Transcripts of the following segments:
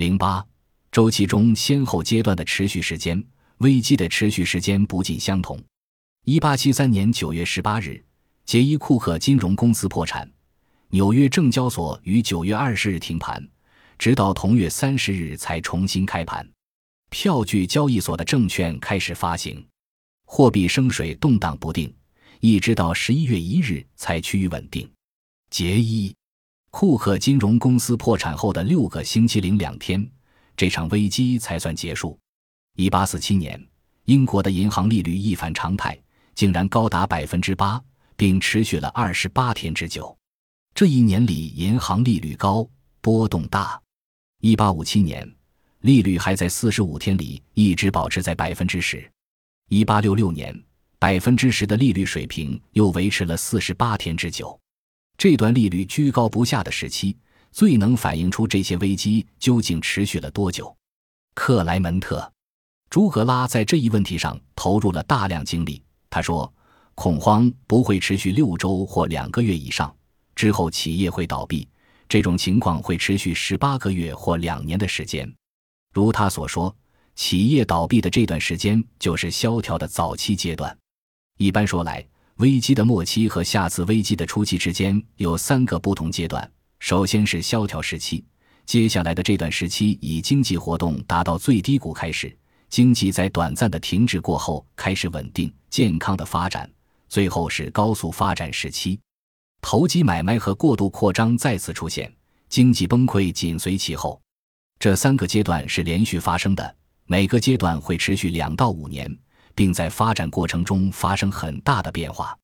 零八周期中先后阶段的持续时间，危机的持续时间不尽相同。一八七三年九月十八日，杰伊库克金融公司破产，纽约证交所于九月二十日停盘，直到同月三十日才重新开盘。票据交易所的证券开始发行，货币升水动荡不定，一直到十一月一日才趋于稳定。杰伊库克金融公司破产后的六个星期零两天，这场危机才算结束。一八四七年，英国的银行利率一反常态。竟然高达百分之八，并持续了二十八天之久。这一年里，银行利率高，波动大。一八五七年，利率还在四十五天里一直保持在百分之十。一八六六年，百分之十的利率水平又维持了四十八天之久。这段利率居高不下的时期，最能反映出这些危机究竟持续了多久。克莱门特·朱格拉在这一问题上投入了大量精力。他说：“恐慌不会持续六周或两个月以上，之后企业会倒闭。这种情况会持续十八个月或两年的时间。如他所说，企业倒闭的这段时间就是萧条的早期阶段。一般说来，危机的末期和下次危机的初期之间有三个不同阶段。首先是萧条时期，接下来的这段时期以经济活动达到最低谷开始。”经济在短暂的停滞过后开始稳定健康的发展，最后是高速发展时期，投机买卖和过度扩张再次出现，经济崩溃紧随其后。这三个阶段是连续发生的，每个阶段会持续两到五年，并在发展过程中发生很大的变化。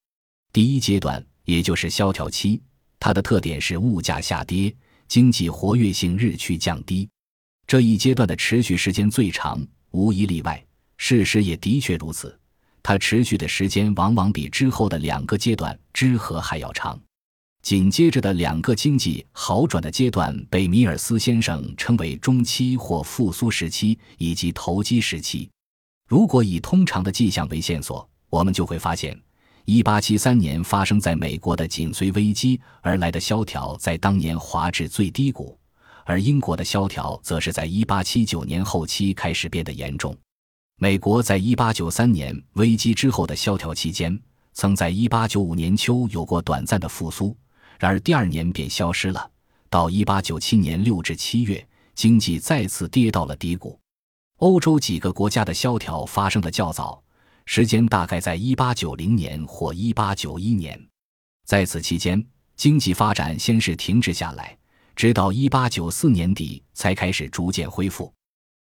第一阶段也就是萧条期，它的特点是物价下跌，经济活跃性日趋降低。这一阶段的持续时间最长。无一例外，事实也的确如此。它持续的时间往往比之后的两个阶段之和还要长。紧接着的两个经济好转的阶段被米尔斯先生称为中期或复苏时期以及投机时期。如果以通常的迹象为线索，我们就会发现，1873年发生在美国的紧随危机而来的萧条在当年滑至最低谷。而英国的萧条则是在1879年后期开始变得严重。美国在1893年危机之后的萧条期间，曾在1895年秋有过短暂的复苏，然而第二年便消失了。到1897年6至7月，经济再次跌到了低谷。欧洲几个国家的萧条发生的较早，时间大概在一八九零年或一八九一年。在此期间，经济发展先是停滞下来。直到一八九四年底才开始逐渐恢复。